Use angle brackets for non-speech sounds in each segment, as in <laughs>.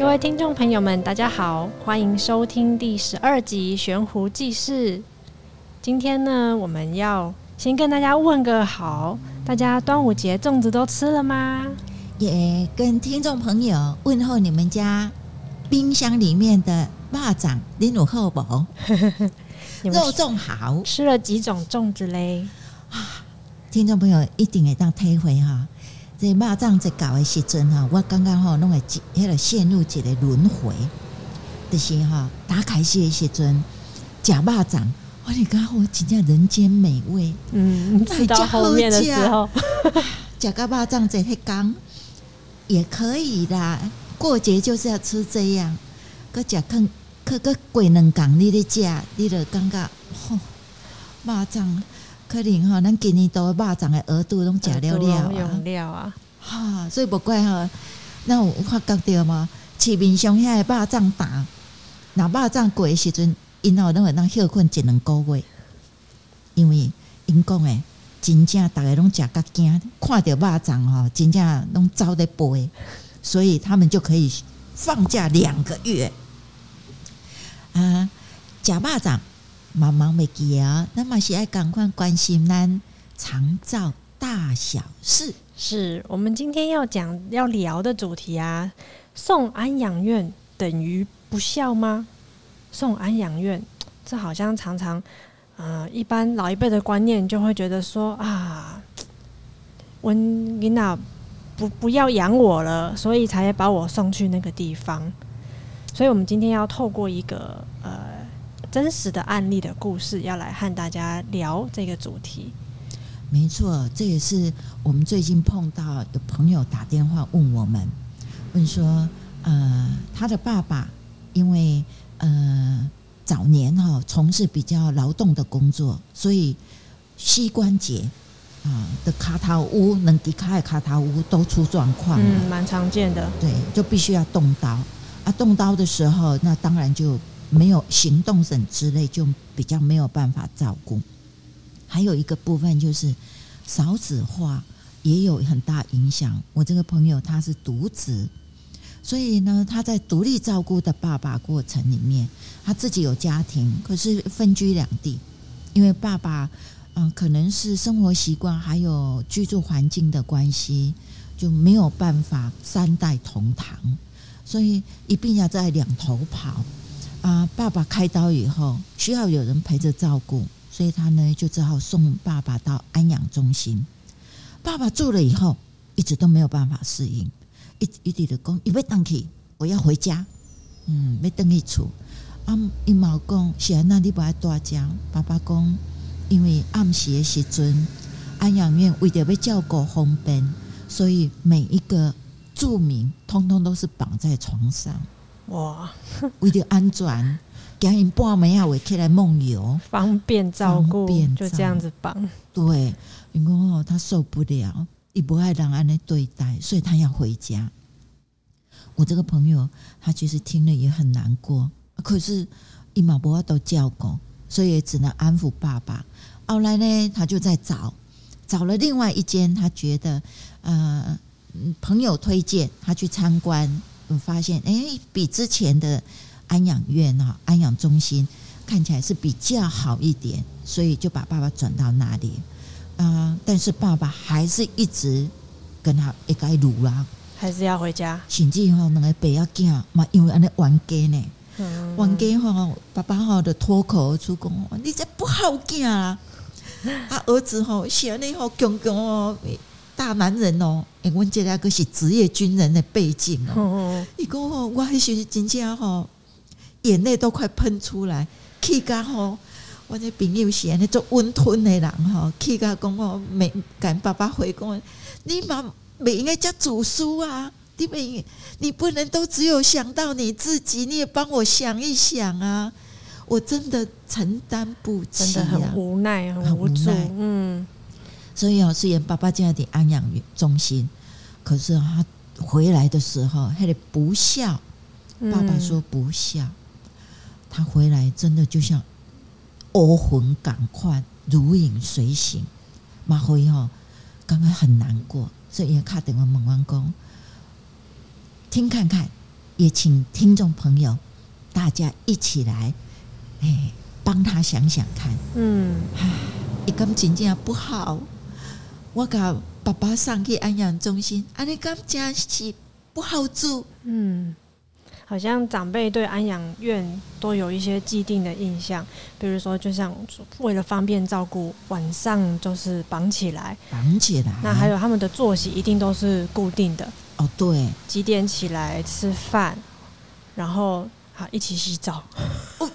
各位听众朋友们，大家好，欢迎收听第十二集《悬壶济世》。今天呢，我们要先跟大家问个好，大家端午节粽子都吃了吗？也跟听众朋友问候你们家冰箱里面的蚂蚱，<laughs> 你有好不？肉粽好，吃了几种粽子嘞？啊，听众朋友一定也当推回哈，这肉粽在搞的时阵哈，我刚刚哈弄个那个陷入一个轮回，就是哈打开些的时阵吃肉粽，我你讲我真正人间美味，嗯，吃到后面的时候，吃个肉粽在太刚。也可以啦，过节就是要吃这样。搁食可可搁过两工，你咧食，你就感觉吼，肉粽可能吼，咱今年都肉粽的额度拢食了了用料啊，哈，所以无怪吼，那有发觉到吗？市面上遐的肉粽打，那肉粽过的时阵，因后拢会当休困一两个月，因为因讲诶。真正逐个拢食甲惊，看着肉粽吼，真正拢走在背，所以他们就可以放假两个月。啊，食肉粽茫茫袂记啊，那么是爱赶快关心咱常照大小事。是我们今天要讲要聊的主题啊，送安养院等于不孝吗？送安养院，这好像常常。啊、呃，一般老一辈的观念就会觉得说啊，我你哪不不要养我了，所以才把我送去那个地方。所以，我们今天要透过一个呃真实的案例的故事，要来和大家聊这个主题。没错，这也是我们最近碰到有朋友打电话问我们，问说，呃，他的爸爸因为呃。早年哈从事比较劳动的工作，所以膝关节啊的卡塔乌能离开卡塔乌都出状况，嗯，蛮常见的。对，就必须要动刀啊。动刀的时候，那当然就没有行动省之类，就比较没有办法照顾。还有一个部分就是少子化也有很大影响。我这个朋友他是独子。所以呢，他在独立照顾的爸爸过程里面，他自己有家庭，可是分居两地，因为爸爸，嗯，可能是生活习惯还有居住环境的关系，就没有办法三代同堂，所以一定要在两头跑。啊，爸爸开刀以后需要有人陪着照顾，所以他呢就只好送爸爸到安养中心。爸爸住了以后，一直都没有办法适应。一一直的讲，伊要回去，我要回家。嗯，要登去厝。啊，伊妈讲，是安那你不爱住家？爸爸讲，因为暗时的时阵，安养院为着要照顾方便，所以每一个住民通通都是绑在床上。哇，为着安全，惊因半暝啊会起来梦游，方便照顾，就这样子绑。对，因为哦，他受不了。你不爱让安尼对待，所以他要回家。我这个朋友，他其实听了也很难过，可是伊嘛不法度照顾，所以也只能安抚爸爸。后来呢，他就在找，找了另外一间，他觉得呃朋友推荐他去参观，发现哎比之前的安养院啊安养中心看起来是比较好一点，所以就把爸爸转到那里。啊！但是爸爸还是一直跟他一改路啦，还是要回家。甚至吼，两个爸要惊嘛，因为安尼冤家呢，冤家吼，爸爸吼就脱口而出讲：“你这不好惊啊！”啊，儿子吼，是安尼吼，强强哦，大男人哦，因为这两个是职业军人的背景哦。伊讲吼，我还是真正吼，眼泪都快喷出来，气甲吼。我这朋友是安尼做温吞的人吼，去甲讲我没跟爸爸回讲，你妈没应该叫主书啊，你没你不能都只有想到你自己，你也帮我想一想啊！我真的承担不起，真的很无奈，很无助。嗯，所以哦，虽然爸爸在安养中心，可是他回来的时候，还得不孝。爸爸说不孝，他回来真的就像。欧魂赶快如影随形，马辉哦刚刚很难过，所以也卡等我们完工，听看看也请听众朋友大家一起来，哎，帮他想想看。嗯，一根筋这样不好，我把爸爸送去安养中心，安尼咁真是不好做。嗯。好像长辈对安养院都有一些既定的印象，比如说，就像为了方便照顾，晚上就是绑起来，绑起来。那还有他们的作息一定都是固定的。哦，对，几点起来吃饭，然后好一起洗澡。哦，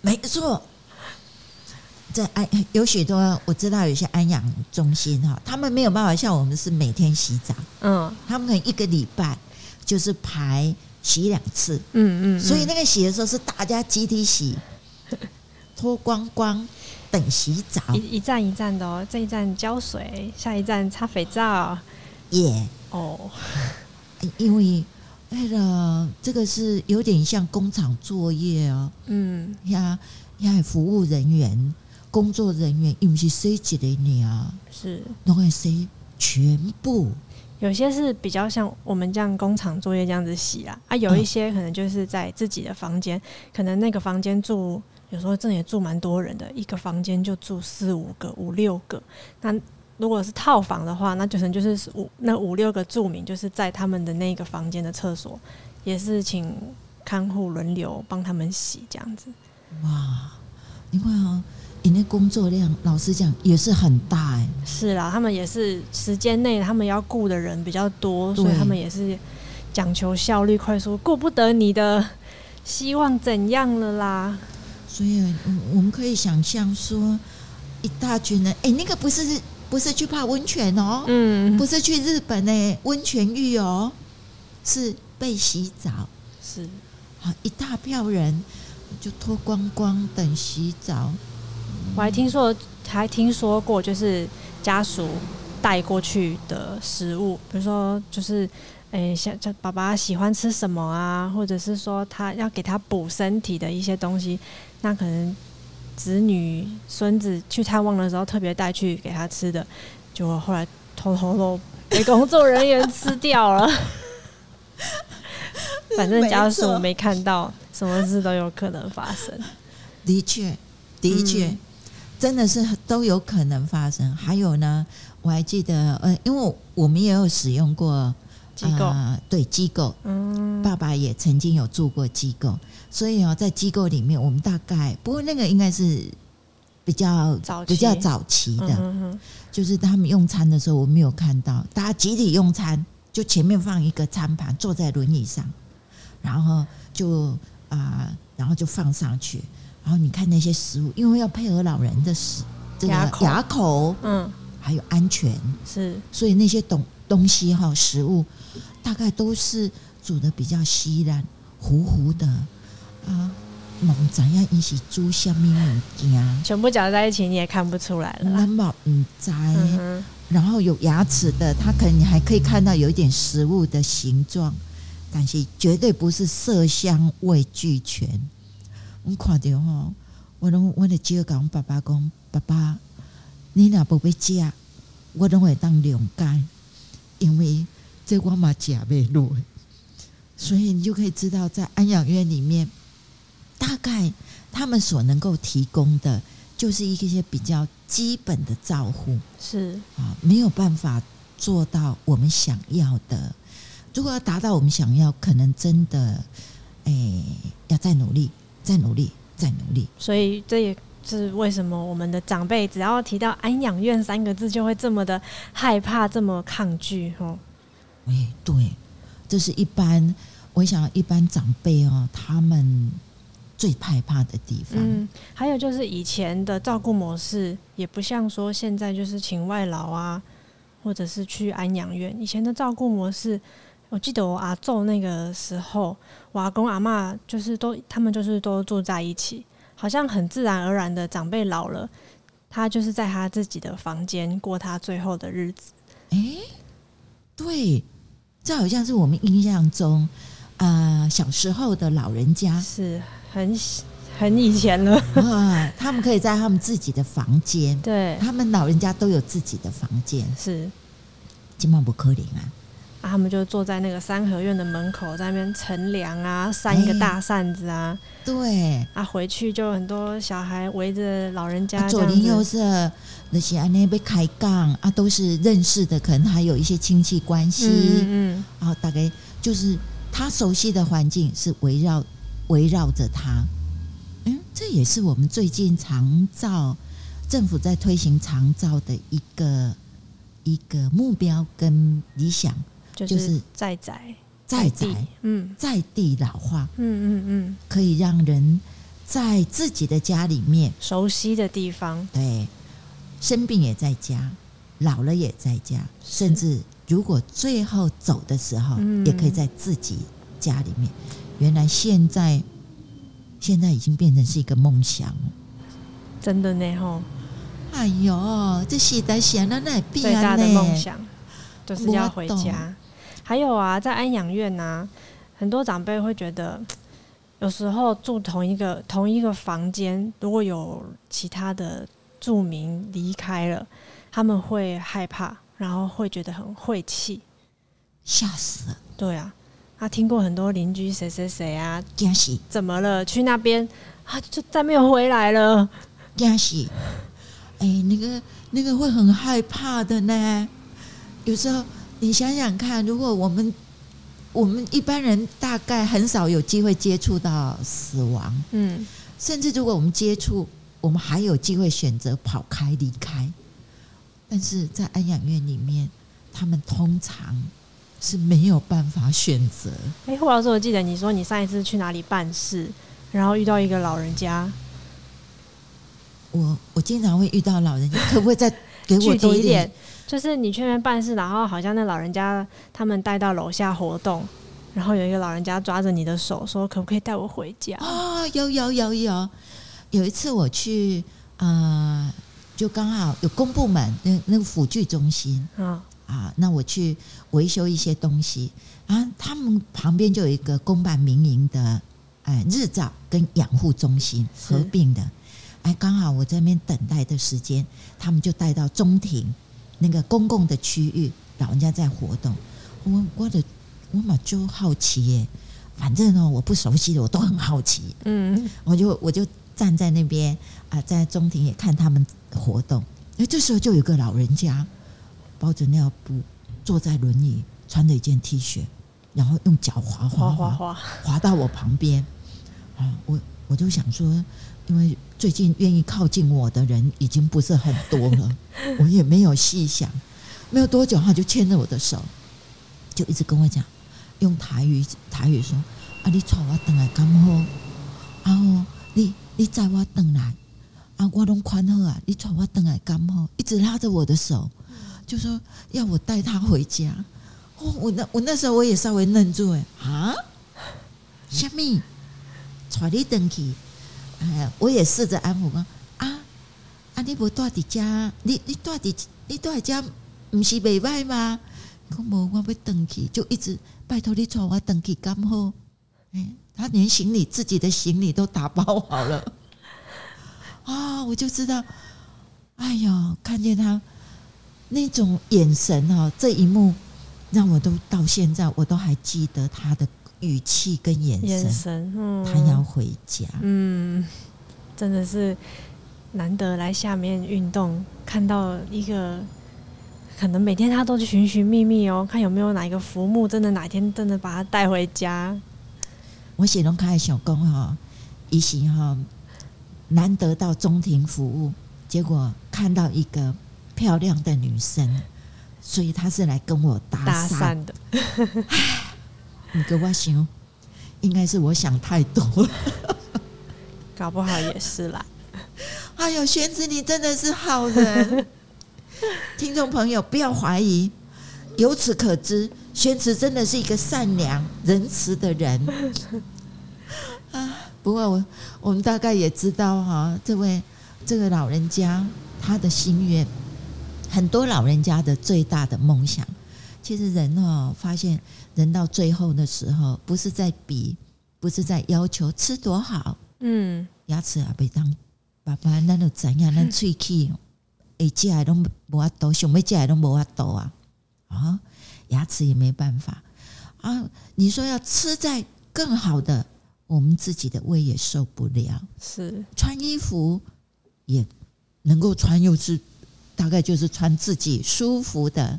没错，在安有许多我知道有些安养中心哈，他们没有办法像我们是每天洗澡，嗯，他们可能一个礼拜就是排。洗两次，嗯，嗯嗯，所以那个洗的时候是大家集体洗，<laughs> 脱光光等洗澡，一一站一站的哦，这一站浇水，下一站擦肥皂，耶、哦，<laughs> 因为为了这个是有点像工厂作业哦，嗯，呀呀，服务人员、工作人员，因为是谁几的你啊？是，那会谁全部？有些是比较像我们这样工厂作业这样子洗啊，啊，有一些可能就是在自己的房间，可能那个房间住，有时候这也住蛮多人的，一个房间就住四五个、五六个。那如果是套房的话，那就可能就是五那五六个住民，就是在他们的那个房间的厕所，也是请看护轮流帮他们洗这样子。哇，你看啊。你那工作量，老实讲也是很大哎、欸。是啦，他们也是时间内他们要雇的人比较多，所以他们也是讲求效率、快速，顾不得你的希望怎样了啦。所以，我们可以想象说，一大群人，哎、欸，那个不是不是去泡温泉哦，嗯，不是去日本的温泉浴哦，是被洗澡，是好一大票人就脱光光等洗澡。我还听说，还听说过，就是家属带过去的食物，比如说，就是，诶，像像爸爸喜欢吃什么啊，或者是说他要给他补身体的一些东西，那可能子女、孙子去探望的时候，特别带去给他吃的，结果后来偷偷都被工作人员吃掉了。<laughs> 反正家属没看到，什么事都有可能发生。<laughs> 的确，的确。嗯真的是都有可能发生。还有呢，我还记得，呃，因为我们也有使用过机构，呃、对机构，嗯，爸爸也曾经有住过机构，所以哦，在机构里面，我们大概不过那个应该是比较比较早期的，嗯，就是他们用餐的时候，我没有看到。大家集体用餐，就前面放一个餐盘，坐在轮椅上，然后就啊、呃，然后就放上去。然后你看那些食物，因为要配合老人的食，这个牙口，嗯，还有安全是，所以那些东东西哈，食物大概都是煮的比较稀烂、糊糊的啊。猛怎样一起煮下面物件，全部搅在一起你也看不出来了。那么嗯在，然后有牙齿的，它可能你还可以看到有一点食物的形状，但是绝对不是色香味俱全。我看到吼，我拢我的只讲爸爸讲，爸爸，你若不要食，我拢会当谅解，因为这我嘛食袂落。所以你就可以知道，在安养院里面，大概他们所能够提供的，就是一些比较基本的照护，是啊，没有办法做到我们想要的。如果要达到我们想要，可能真的，哎、欸，要再努力。再努力，再努力。所以这也是为什么我们的长辈只要提到安养院三个字，就会这么的害怕，这么抗拒。哦，哎，对，这是一般，我想一般长辈哦，他们最害怕的地方。嗯，还有就是以前的照顾模式，也不像说现在就是请外劳啊，或者是去安养院。以前的照顾模式。我记得我阿祖那个时候，我阿公阿妈就是都，他们就是都住在一起，好像很自然而然的，长辈老了，他就是在他自己的房间过他最后的日子。哎、欸，对，这好像是我们印象中，啊、呃，小时候的老人家。是很很以前了。啊，他们可以在他们自己的房间，对，他们老人家都有自己的房间，是，今晚不可怜啊。啊，他们就坐在那个三合院的门口，在那边乘凉啊，扇一个大扇子啊。欸、对啊，回去就很多小孩围着老人家、啊。左邻右舍那些啊，那边开杠啊，都是认识的，可能还有一些亲戚关系。嗯，嗯，然后大概就是他熟悉的环境是围绕围绕着他。嗯，这也是我们最近长照政府在推行长照的一个一个目标跟理想，就是在宅在宅，嗯，在地老化，嗯嗯嗯，可以让人在自己的家里面熟悉的地方，对，生病也在家，老了也在家，甚至如果最后走的时候，也可以在自己家里面。原来现在。现在已经变成是一个梦想，真的呢吼！哎呦，这时代显然那最大的梦想就是要回家。还有啊，在安养院呐、啊，很多长辈会觉得，<tsk> 有时候住同一个同一个房间，如果有其他的住民离开了，他们会害怕，然后会觉得很晦气，吓死了。对啊。他听过很多邻居谁谁谁啊，怎么了？去那边啊，就再没有回来了。惊喜，哎，那个那个会很害怕的呢。有时候你想想看，如果我们我们一般人大概很少有机会接触到死亡，嗯，甚至如果我们接触，我们还有机会选择跑开离开。但是在安养院里面，他们通常。是没有办法选择。哎，霍老师，我记得你说你上一次去哪里办事，然后遇到一个老人家。我我经常会遇到老人家，可不可以再给我 <laughs> 多一点？就是你去那边办事，然后好像那老人家他们带到楼下活动，然后有一个老人家抓着你的手说：“可不可以带我回家？”啊、哦，有有有有。有一次我去，呃，就刚好有公部门那那个辅具中心啊。哦啊，那我去维修一些东西啊，他们旁边就有一个公办民营的，哎，日照跟养护中心合并的，哎，刚好我在那边等待的时间，他们就带到中庭那个公共的区域，老人家在活动，我我的我嘛就好奇耶，反正呢我不熟悉的我都很好奇，嗯，我就我就站在那边啊，在中庭也看他们活动，哎，这时候就有个老人家。包着尿布，坐在轮椅，穿着一件 T 恤，然后用脚滑滑滑滑滑到我旁边。啊，我我就想说，因为最近愿意靠近我的人已经不是很多了，我也没有细想。没有多久，他就牵着我的手，就一直跟我讲，用台语台语说：“啊，你带我回来刚好，啊，你你载我等来，啊，我拢宽好啊，你带我等来干好，一直拉着我的手。”就说要我带他回家，哦，我那我那时候我也稍微愣住哎啊，虾米，带你登去，哎，我也试着安抚说啊啊，你不带在家，你你带在你带在家，不是袂歹吗？我无我要登去，就一直拜托你带我登去刚好，哎，他连行李自己的行李都打包好了，<laughs> 啊，我就知道，哎呀，看见他。那种眼神哦，这一幕让我都到现在我都还记得他的语气跟眼神。眼神，嗯，他要回家，嗯，真的是难得来下面运动，看到一个可能每天他都去寻寻觅觅哦，看有没有哪一个浮木，真的哪天真的把他带回家。我写龙开小工哈，一行哈难得到中庭服务，结果看到一个。漂亮的女生，所以他是来跟我搭讪的。你给我想，应该是我想太多了，搞不好也是啦。<laughs> 哎呦，玄子，你真的是好人。<laughs> 听众朋友，不要怀疑，由此可知，玄子真的是一个善良仁慈的人。啊，不过我我们大概也知道哈，这位这个老人家他的心愿。很多老人家的最大的梦想，其实人哦，发现人到最后的时候，不是在比，不是在要求吃多好，嗯，牙齿啊，被当爸爸那都怎样，那喙齿，哎，吃来都无法度，想要吃来都无法度啊，啊，牙齿也没办法啊。你说要吃在更好的，我们自己的胃也受不了。是穿衣服也能够穿，又是大概就是穿自己舒服的，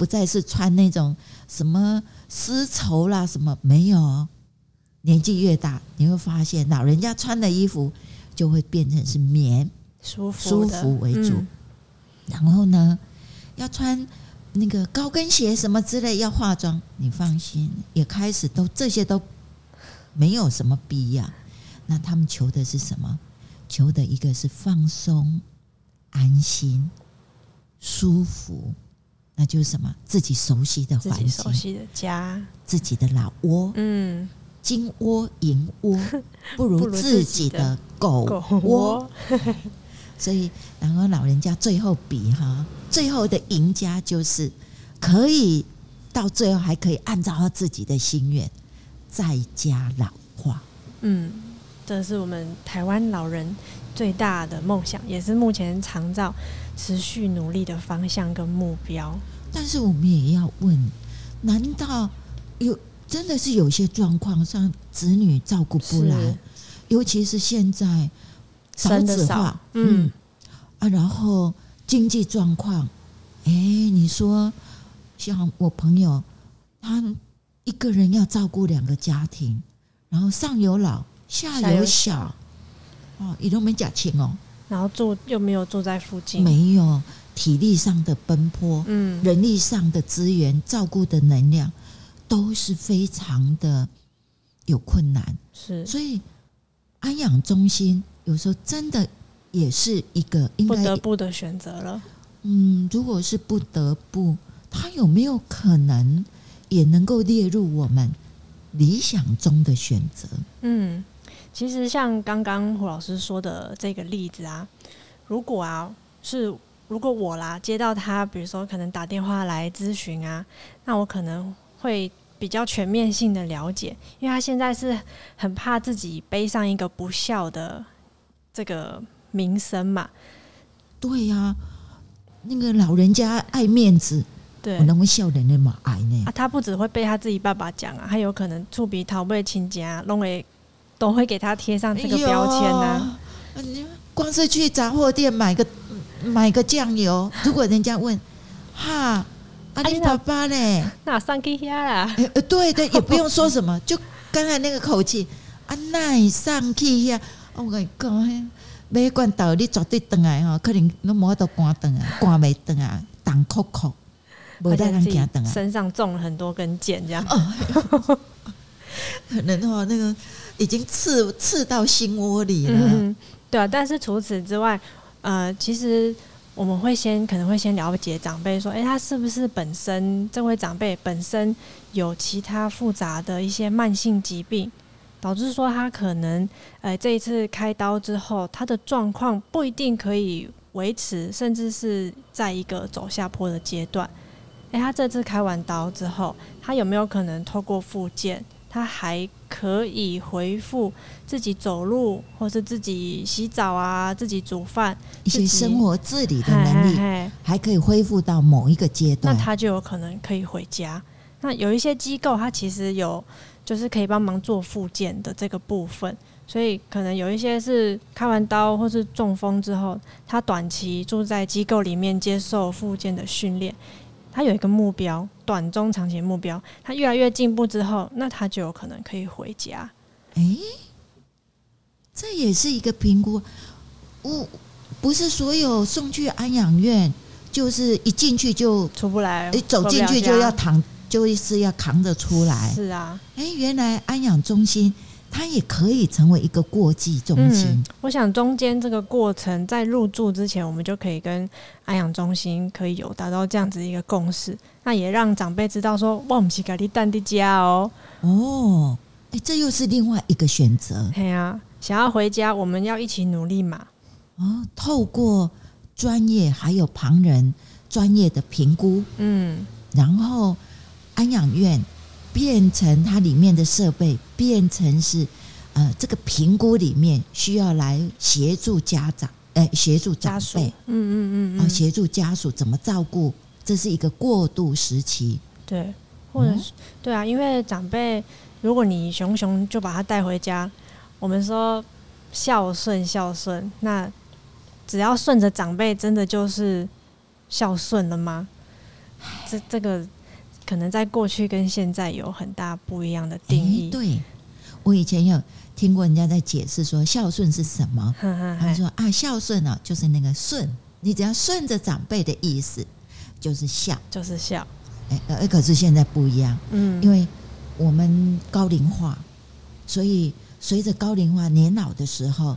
不再是穿那种什么丝绸啦什么没有。年纪越大，你会发现老人家穿的衣服就会变成是棉舒服舒服为主。嗯、然后呢，要穿那个高跟鞋什么之类，要化妆，你放心，也开始都这些都没有什么必要。那他们求的是什么？求的一个是放松、安心、舒服，那就是什么？自己熟悉的环境，熟悉的家，自己的老窝，嗯。金窝银窝 <laughs> 不如自己的狗窝，<laughs> 所以然后老人家最后比哈，最后的赢家就是可以到最后还可以按照他自己的心愿在家老化。嗯，这是我们台湾老人最大的梦想，也是目前长照持续努力的方向跟目标。但是我们也要问，难道有？真的是有些状况，上子女照顾不来，尤其是现在少子化，嗯，嗯。啊，然后经济状况，哎，你说像我朋友，他一个人要照顾两个家庭，然后上有老下有小，哦，也都没假钱哦，然后住又没有住在附近，没有体力上的奔波，嗯，人力上的资源照顾的能量。都是非常的有困难，是，所以安养中心有时候真的也是一个应该不得不的选择了。嗯，如果是不得不，它有没有可能也能够列入我们理想中的选择？嗯，其实像刚刚胡老师说的这个例子啊，如果啊是如果我啦接到他，比如说可能打电话来咨询啊，那我可能会。比较全面性的了解，因为他现在是很怕自己背上一个不孝的这个名声嘛。对呀、啊，那个老人家爱面子，对，我能不能笑人那么矮呢？啊，他不只会被他自己爸爸讲啊，他有可能触鼻逃被亲家，弄会都会给他贴上这个标签啊。你光是去杂货店买个买个酱油，如果人家问，哈。啊，你爸爸呢？那上去呀啦？呃，对对，也不用说什么，<laughs> 就刚才那个口气。啊，那上去呀？我跟你讲，买罐豆你绝对等来哈，可能你摸到关灯啊，关没灯啊，挡扣扣，没带人家灯啊。身上中了很多根箭，这样。哦，可能哈，<laughs> 那个已经刺刺到心窝里了。嗯，对啊，但是除此之外，呃，其实。我们会先可能会先了解长辈说，诶，他是不是本身这位长辈本身有其他复杂的一些慢性疾病，导致说他可能，呃，这一次开刀之后，他的状况不一定可以维持，甚至是在一个走下坡的阶段。诶，他这次开完刀之后，他有没有可能透过复健？他还可以回复自己走路，或是自己洗澡啊，自己煮饭，一些生活自理的能力，还可以恢复到某一个阶段，那他就有可能可以回家。那有一些机构，它其实有就是可以帮忙做复健的这个部分，所以可能有一些是开完刀或是中风之后，他短期住在机构里面接受复健的训练。他有一个目标，短中长期目标。他越来越进步之后，那他就有可能可以回家。诶、欸，这也是一个评估。我不是所有送去安养院，就是一进去就出不来，一走进去就要躺，就是要扛着出来。是啊，哎、欸，原来安养中心。它也可以成为一个过继中心。嗯，我想中间这个过程，在入住之前，我们就可以跟安养中心可以有达到这样子一个共识。那也让长辈知道说，我们是给你带的家哦。哦，哎，这又是另外一个选择。对啊，想要回家，我们要一起努力嘛。哦，透过专业还有旁人专业的评估，嗯，然后安养院。变成它里面的设备，变成是呃这个评估里面需要来协助家长，哎、呃，协助长辈，嗯嗯嗯，啊，协助家属怎么照顾，这是一个过渡时期，对，或者是、嗯、对啊，因为长辈，如果你熊熊就把他带回家，我们说孝顺孝顺，那只要顺着长辈，真的就是孝顺了吗？这这个可能在过去跟现在有很大不一样的定义。欸、对，我以前有听过人家在解释说孝顺是什么，<laughs> 他说啊，孝顺呢就是那个顺，你只要顺着长辈的意思，就是孝，就是孝。哎，呃，可是现在不一样，嗯，因为我们高龄化，所以随着高龄化年老的时候，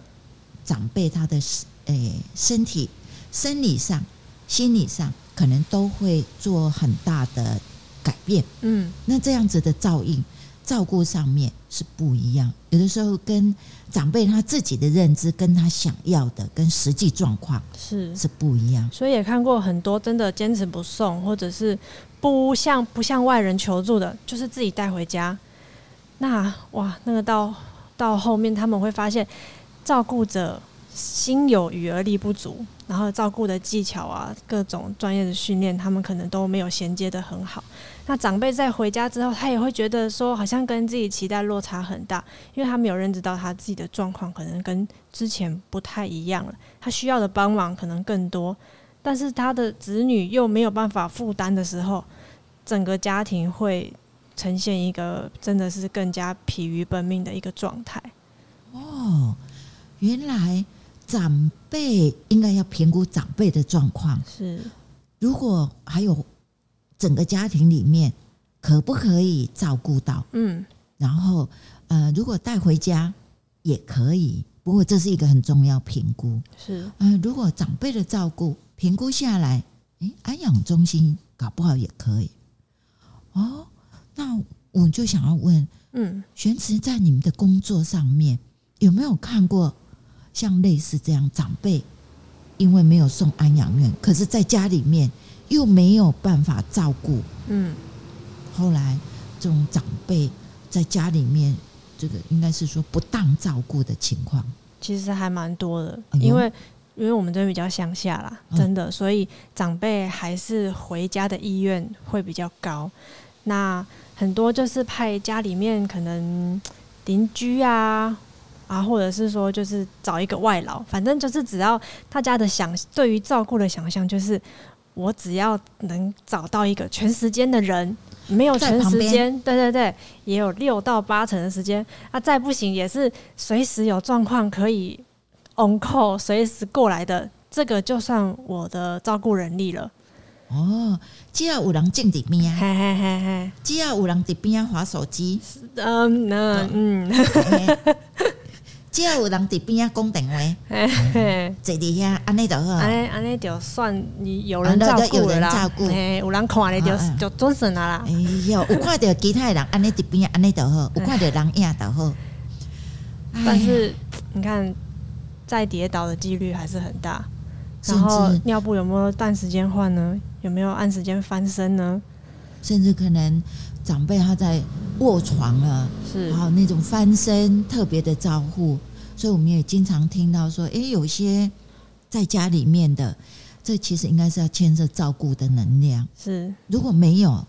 长辈他的诶身体、生理上、心理上。可能都会做很大的改变，嗯，那这样子的照应、照顾上面是不一样。有的时候跟长辈他自己的认知，跟他想要的，跟实际状况是是不一样。所以也看过很多真的坚持不送，或者是不向不向外人求助的，就是自己带回家。那哇，那个到到后面他们会发现，照顾者心有余而力不足。然后照顾的技巧啊，各种专业的训练，他们可能都没有衔接得很好。那长辈在回家之后，他也会觉得说，好像跟自己期待落差很大，因为他没有认知到他自己的状况可能跟之前不太一样了，他需要的帮忙可能更多，但是他的子女又没有办法负担的时候，整个家庭会呈现一个真的是更加疲于奔命的一个状态。哦，原来。长辈应该要评估长辈的状况，是如果还有整个家庭里面可不可以照顾到？嗯，然后呃，如果带回家也可以，不过这是一个很重要评估。是呃，如果长辈的照顾评估下来，诶，安养中心搞不好也可以。哦，那我就想要问，嗯，玄慈在你们的工作上面有没有看过？像类似这样长辈，因为没有送安养院，可是在家里面又没有办法照顾，嗯，后来这种长辈在家里面，这个应该是说不当照顾的情况，其实还蛮多的，因为因为我们这边比较乡下啦，真的，所以长辈还是回家的意愿会比较高。那很多就是派家里面可能邻居啊。啊，或者是说，就是找一个外劳，反正就是只要大家的想对于照顾的想象，就是我只要能找到一个全时间的人，没有全时间，对对对，也有六到八成的时间，啊，再不行也是随时有状况可以 on call，随时过来的，这个就算我的照顾人力了。哦，只要有人静在边啊，嘿嘿嘿嘿，只要有人在边啊滑手机，嗯嗯嗯。只要有人伫边啊讲电话，坐伫遐安尼就好，安尼安尼就算你有人照顾了啦，有人看你就就准算啦。哎呦，有看到其他人安尼伫边安尼就好，有看到人影就好。但是你看，再跌倒的几率还是很大。然后尿布有没有按时间换呢？有没有按时间翻身呢？甚至可能。长辈他在卧床了，是，然后那种翻身特别的照顾，所以我们也经常听到说，诶，有些在家里面的，这其实应该是要牵涉照顾的能量，是，如果没有，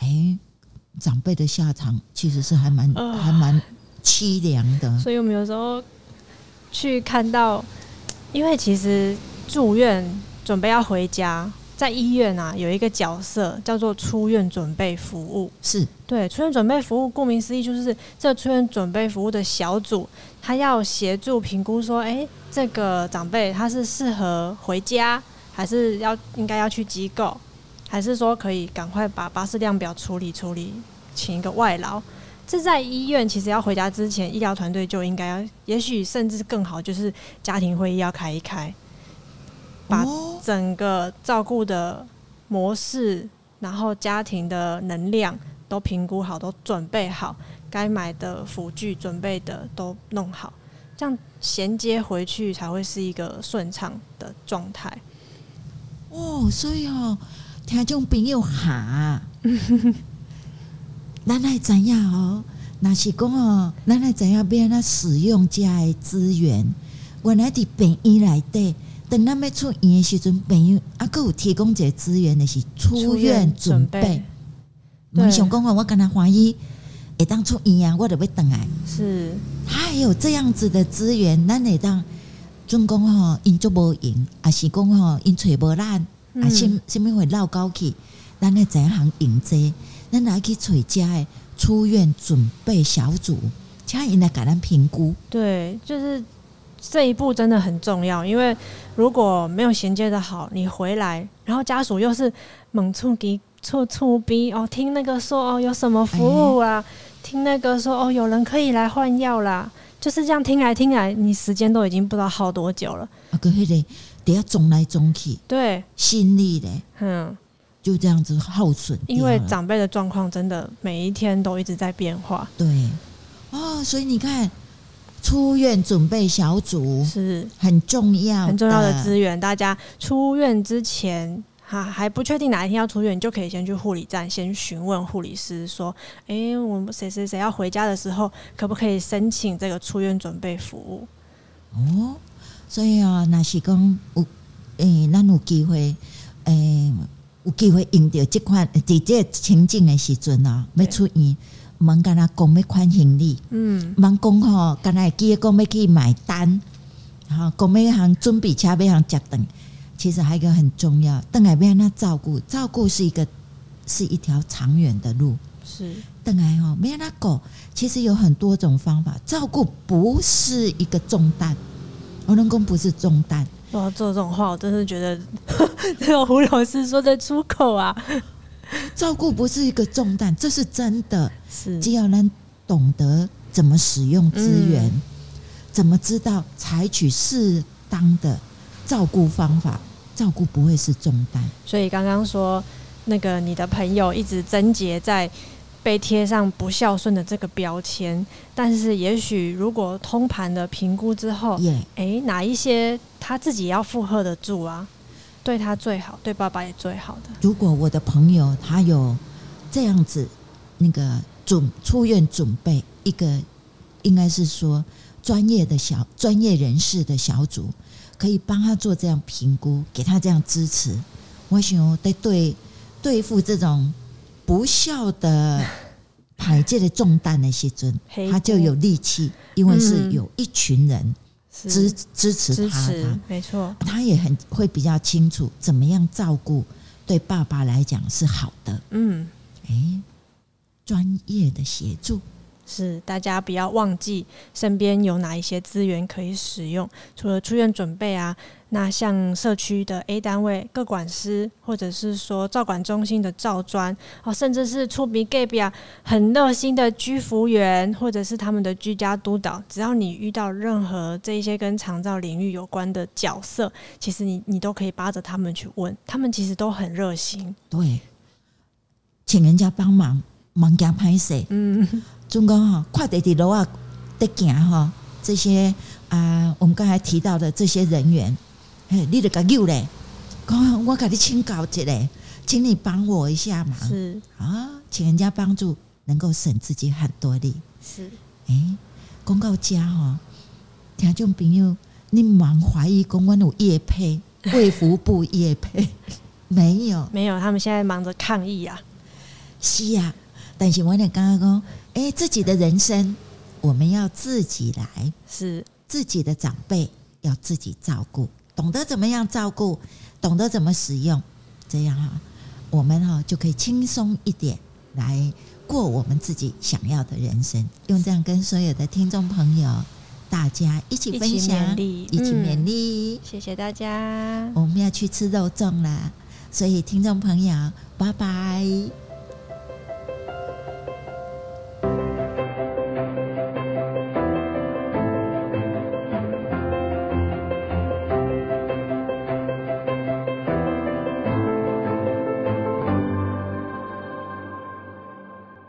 诶，长辈的下场其实是还蛮、呃、还蛮凄凉的。所以我们有时候去看到，因为其实住院准备要回家。在医院啊，有一个角色叫做出院准备服务，是对出院准备服务。顾名思义，就是这出院准备服务的小组，他要协助评估说，哎、欸，这个长辈他是适合回家，还是要应该要去机构，还是说可以赶快把巴士量表处理处理，请一个外劳。这在医院其实要回家之前，医疗团队就应该要，也许甚至更好，就是家庭会议要开一开。把整个照顾的模式，然后家庭的能量都评估好，都准备好，该买的辅具准备的都弄好，这样衔接回去才会是一个顺畅的状态。哦，所以哦，听众朋友哈，<laughs> 咱来怎样哦，那是讲哦，咱来知影要安怎使用家的资源，原来伫病院内底。等他们出院的时阵，朋友啊，各有提供一个资源的是出院准备。梦想讲话，我跟他怀疑，会当出院啊，我就要等来。是，他还有这样子的资源，咱会当准讲吼，因足无用，还是讲吼，因揣无咱，啊，什什物会闹高去？咱来怎样用这？咱来去揣遮的出院准备小组，请因来给咱评估。对，就是这一步真的很重要，因为如果没有衔接的好，你回来，然后家属又是猛促给。促促逼哦，听那个说哦，有什么服务啊？欸、听那个说哦，有人可以来换药啦，就是这样听来听来，你时间都已经不知道耗多久了。啊，可迄个得要总来总去，对，心力的，嗯，就这样子耗损。因为长辈的状况真的每一天都一直在变化。对，哦，所以你看，出院准备小组是很重要、很重要的资源。大家出院之前。哈，还不确定哪一天要出院，你就可以先去护理站，先询问护理师说：“哎、欸，我们谁谁谁要回家的时候，可不可以申请这个出院准备服务？”哦，所以啊，那是讲有诶、欸，咱有机会诶、欸，有机会用到这款在这情境的时阵啊，要出院，忙跟他讲要款行李，嗯，忙讲吼，跟他记得讲要去买单，吼，讲要行准备车要行接等。其实还有一个很重要，邓海要他照顾，照顾是一个是一条长远的路。是邓海哈，没让他狗，其实有很多种方法，照顾不是一个重担，我能公不是重担。我要做这种话，我真是觉得 <laughs> 这个胡老师说的出口啊。<laughs> 照顾不是一个重担，这是真的。是，只要能懂得怎么使用资源，嗯、怎么知道采取适当的。照顾方法，照顾不会是重担。所以刚刚说那个你的朋友一直贞洁在被贴上不孝顺的这个标签，但是也许如果通盘的评估之后，哎 Yeah.、欸，哪一些他自己要负荷得住啊？对他最好，对爸爸也最好的。如果我的朋友他有这样子那个准出院准备一个，应该是说专业的小专业人士的小组。可以帮他做这样评估，给他这样支持。我想得对对付这种不孝的排解的重担的时阵，他就有力气，因为是有一群人支支持他的，没错。他也很会比较清楚怎么样照顾，对爸爸来讲是好的。嗯，哎，专业的协助。是，大家不要忘记身边有哪一些资源可以使用。除了出院准备啊，那像社区的 A 单位各管师，或者是说照管中心的照专，哦，甚至是厝边隔壁啊，很热心的居服员，或者是他们的居家督导，只要你遇到任何这一些跟长照领域有关的角色，其实你你都可以扒着他们去问，他们其实都很热心。对，请人家帮忙，忙家拍摄。嗯。中公哈，快点的路啊，得行哈。这些啊，我们刚才提到的这些人员，哎，你得个救嘞。讲我给你请教一下，请你帮我一下忙。是啊，请人家帮助，能够省自己很多力。是，哎，公告家哈，听众朋友，你忙怀疑公关有业配，卫福部业配 <laughs> 没有？没有，他们现在忙着抗议啊。是呀、啊。但是我呢，刚刚讲，哎，自己的人生我们要自己来，是自己的长辈要自己照顾，懂得怎么样照顾，懂得怎么使用，这样哈，我们哈就可以轻松一点来过我们自己想要的人生。用这样跟所有的听众朋友大家一起分享，一起勉励。谢谢大家，我们要去吃肉粽了，所以听众朋友，拜拜。